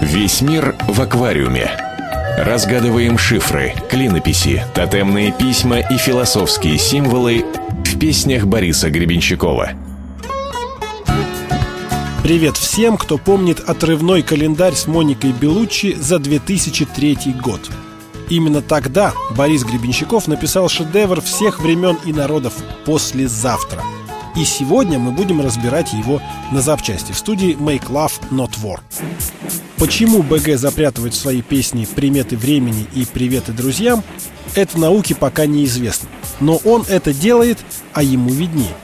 Весь мир в аквариуме. Разгадываем шифры, клинописи, тотемные письма и философские символы в песнях Бориса Гребенщикова. Привет всем, кто помнит отрывной календарь с Моникой Белуччи за 2003 год. Именно тогда Борис Гребенщиков написал шедевр всех времен и народов «Послезавтра». И сегодня мы будем разбирать его на запчасти в студии Make Love Not War. Почему БГ запрятывает в свои песни приметы времени и приветы друзьям, это науке пока неизвестно. Но он это делает, а ему виднее.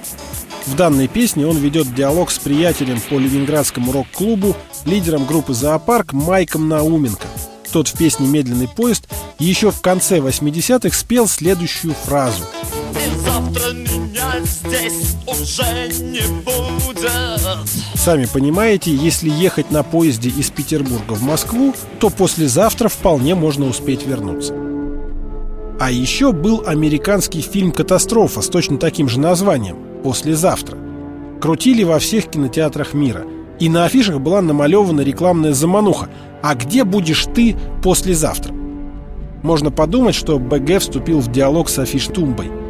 В данной песне он ведет диалог с приятелем по ленинградскому рок-клубу, лидером группы «Зоопарк» Майком Науменко. Тот в песне «Медленный поезд» еще в конце 80-х спел следующую фразу. И завтра меня здесь уже не будет. Сами понимаете, если ехать на поезде из Петербурга в Москву, то послезавтра вполне можно успеть вернуться. А еще был американский фильм «Катастрофа» с точно таким же названием «Послезавтра». Крутили во всех кинотеатрах мира. И на афишах была намалевана рекламная замануха «А где будешь ты послезавтра?» Можно подумать, что БГ вступил в диалог с афиш-тумбой.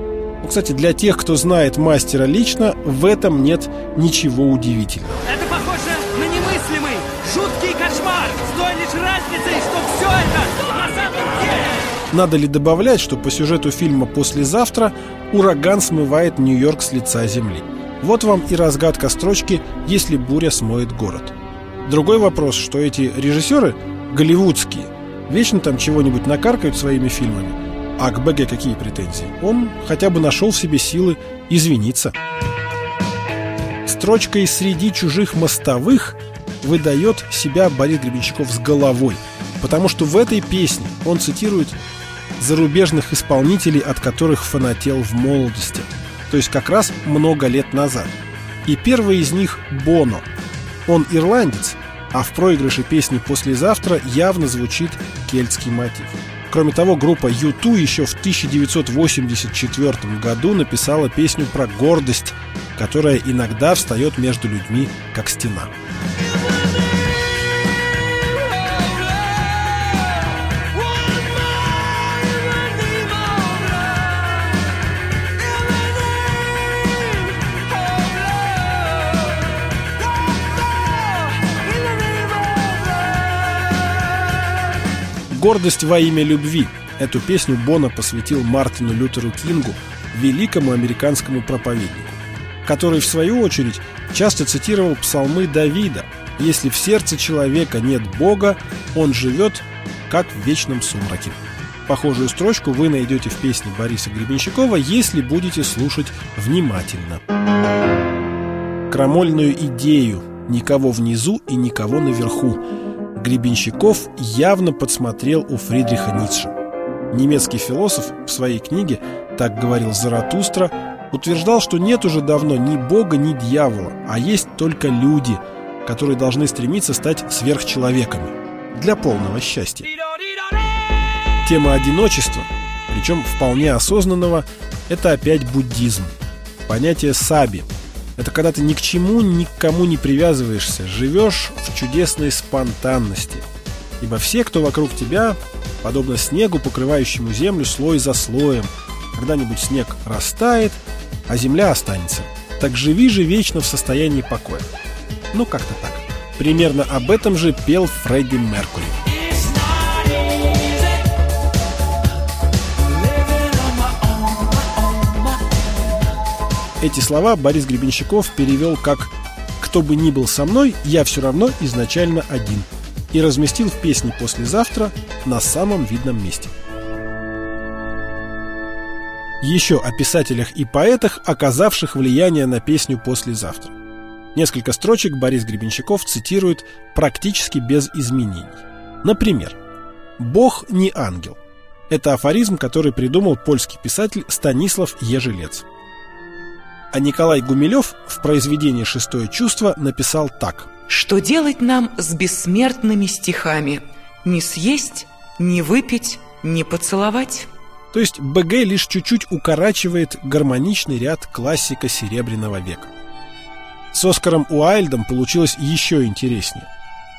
Ну, кстати, для тех, кто знает мастера лично, в этом нет ничего удивительного. Это похоже на немыслимый, жуткий кошмар с той лишь разницей, что все это на самом деле... Надо ли добавлять, что по сюжету фильма «Послезавтра» ураган смывает Нью-Йорк с лица земли? Вот вам и разгадка строчки «Если буря смоет город». Другой вопрос, что эти режиссеры голливудские – Вечно там чего-нибудь накаркают своими фильмами. А к БГ какие претензии? Он хотя бы нашел в себе силы извиниться. Строчкой «Среди чужих мостовых» выдает себя Борис Гребенщиков с головой, потому что в этой песне он цитирует зарубежных исполнителей, от которых фанател в молодости, то есть как раз много лет назад. И первый из них – Боно. Он ирландец, а в проигрыше песни «Послезавтра» явно звучит кельтский мотив. Кроме того, группа U2 еще в 1984 году написала песню про гордость, которая иногда встает между людьми, как стена. «Гордость во имя любви». Эту песню Бона посвятил Мартину Лютеру Кингу, великому американскому проповеднику, который, в свою очередь, часто цитировал псалмы Давида «Если в сердце человека нет Бога, он живет, как в вечном сумраке». Похожую строчку вы найдете в песне Бориса Гребенщикова, если будете слушать внимательно. Крамольную идею «Никого внизу и никого наверху» Гребенщиков явно подсмотрел у Фридриха Ницше. Немецкий философ в своей книге «Так говорил Заратустра» утверждал, что нет уже давно ни Бога, ни дьявола, а есть только люди, которые должны стремиться стать сверхчеловеками для полного счастья. Тема одиночества, причем вполне осознанного, это опять буддизм. Понятие саби – это когда ты ни к чему, ни к кому не привязываешься, живешь в чудесной спонтанности. Ибо все, кто вокруг тебя, подобно снегу, покрывающему землю слой за слоем, когда-нибудь снег растает, а земля останется. Так живи же вечно в состоянии покоя. Ну, как-то так. Примерно об этом же пел Фредди Меркури. Эти слова Борис Гребенщиков перевел как «Кто бы ни был со мной, я все равно изначально один» и разместил в песне «Послезавтра» на самом видном месте. Еще о писателях и поэтах, оказавших влияние на песню «Послезавтра». Несколько строчек Борис Гребенщиков цитирует практически без изменений. Например, «Бог не ангел». Это афоризм, который придумал польский писатель Станислав Ежелец. А Николай Гумилев в произведении «Шестое чувство» написал так. «Что делать нам с бессмертными стихами? Не съесть, не выпить, не поцеловать?» То есть БГ лишь чуть-чуть укорачивает гармоничный ряд классика Серебряного века. С Оскаром Уайльдом получилось еще интереснее.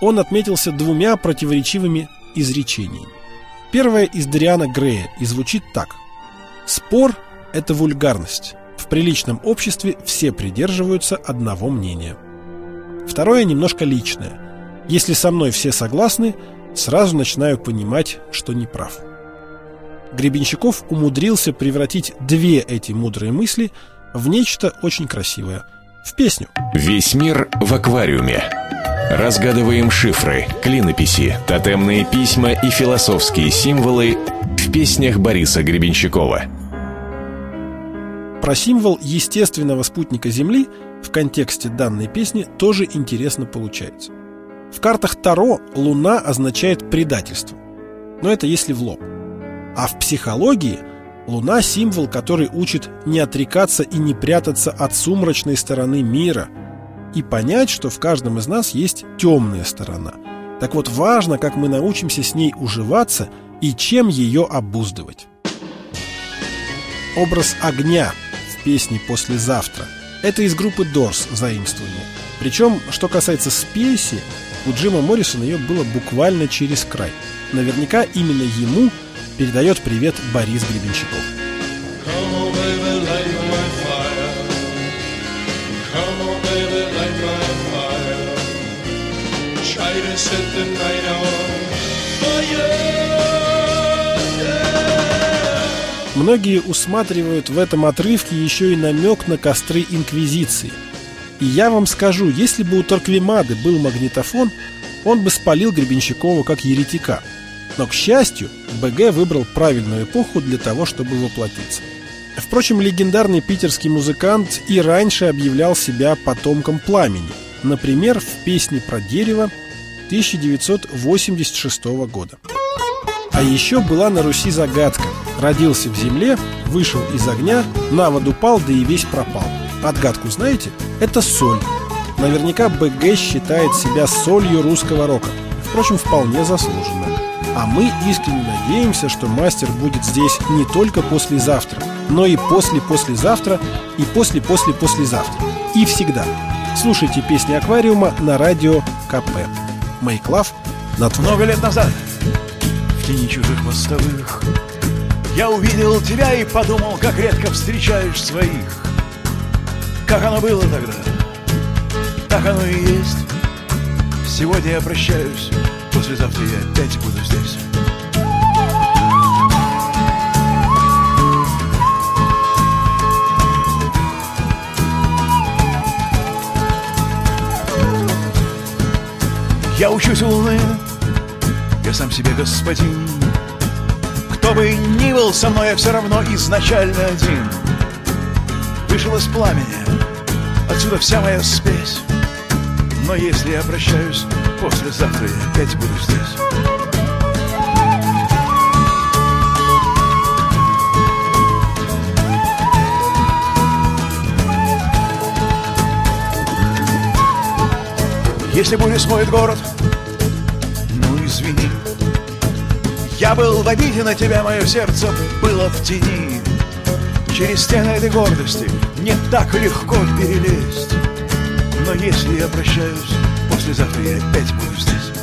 он отметился двумя противоречивыми изречениями. Первое из Дариана Грея и звучит так. «Спор – это вульгарность. В приличном обществе все придерживаются одного мнения». Второе немножко личное. Если со мной все согласны, сразу начинаю понимать, что не прав. Гребенщиков умудрился превратить две эти мудрые мысли в нечто очень красивое. В песню. Весь мир в аквариуме. Разгадываем шифры, клинописи, тотемные письма и философские символы в песнях Бориса Гребенщикова. Про символ естественного спутника Земли в контексте данной песни тоже интересно получается. В картах Таро Луна означает предательство. Но это если в лоб. А в психологии Луна – символ, который учит не отрекаться и не прятаться от сумрачной стороны мира и понять, что в каждом из нас есть темная сторона. Так вот, важно, как мы научимся с ней уживаться и чем ее обуздывать. Образ огня в песне «Послезавтра» – это из группы Дорс заимствование. Причем, что касается спеси, у Джима Моррисона ее было буквально через край. Наверняка именно ему передает привет Борис Гребенщиков. Многие усматривают в этом отрывке еще и намек на костры Инквизиции – и я вам скажу, если бы у Торквемады был магнитофон, он бы спалил Гребенщикова как еретика. Но, к счастью, БГ выбрал правильную эпоху для того, чтобы воплотиться. Впрочем, легендарный питерский музыкант и раньше объявлял себя потомком пламени. Например, в песне про дерево 1986 года. А еще была на Руси загадка. Родился в земле, вышел из огня, на воду пал, да и весь пропал. Отгадку знаете? Это соль. Наверняка БГ считает себя солью русского рока. Впрочем, вполне заслуженно. А мы искренне надеемся, что мастер будет здесь не только послезавтра, но и после-послезавтра, и после-после-послезавтра. И всегда. Слушайте песни аквариума на радио КП. Мейклав на Много лет назад, в тени чужих мостовых, я увидел тебя и подумал, как редко встречаешь своих. Как оно было тогда, так оно и есть. Сегодня я прощаюсь, послезавтра я опять буду здесь. Я учусь у луны, я сам себе господин. Кто бы ни был со мной, я все равно изначально один. Вышел из пламени, Отсюда вся моя спесь Но если я прощаюсь Послезавтра я опять буду здесь Если буря смоет город, Я был в обиде на тебя, мое сердце было в тени. Через стены этой гордости не так легко перелезть. Но если я прощаюсь, послезавтра я опять буду здесь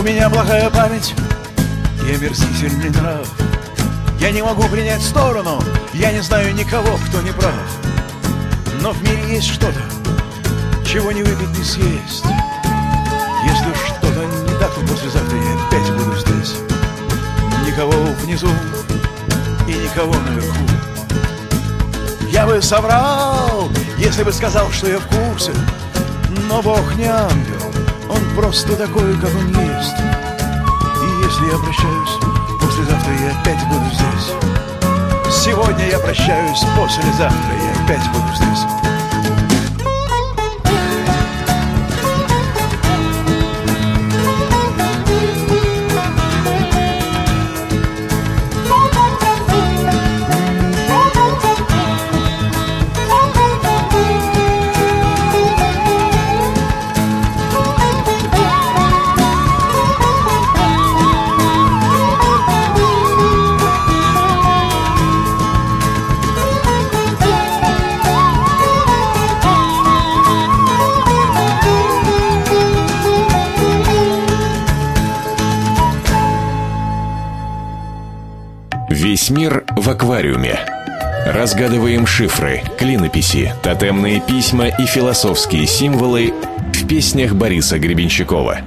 У меня плохая память. И омерзительный нрав Я не могу принять сторону. Я не знаю никого, кто не прав. Но в мире есть что-то Чего не выпить, не съесть. Если что-то не так, то послезавтра я опять буду здесь. Никого внизу и никого наверху. Я бы соврал, если бы сказал, что я в курсе. Но Бог не ангел, просто такой, как он есть. И если я прощаюсь, послезавтра я опять буду здесь. Сегодня я прощаюсь, послезавтра я опять буду здесь. Весь мир в аквариуме. Разгадываем шифры, клинописи, тотемные письма и философские символы в песнях Бориса Гребенщикова.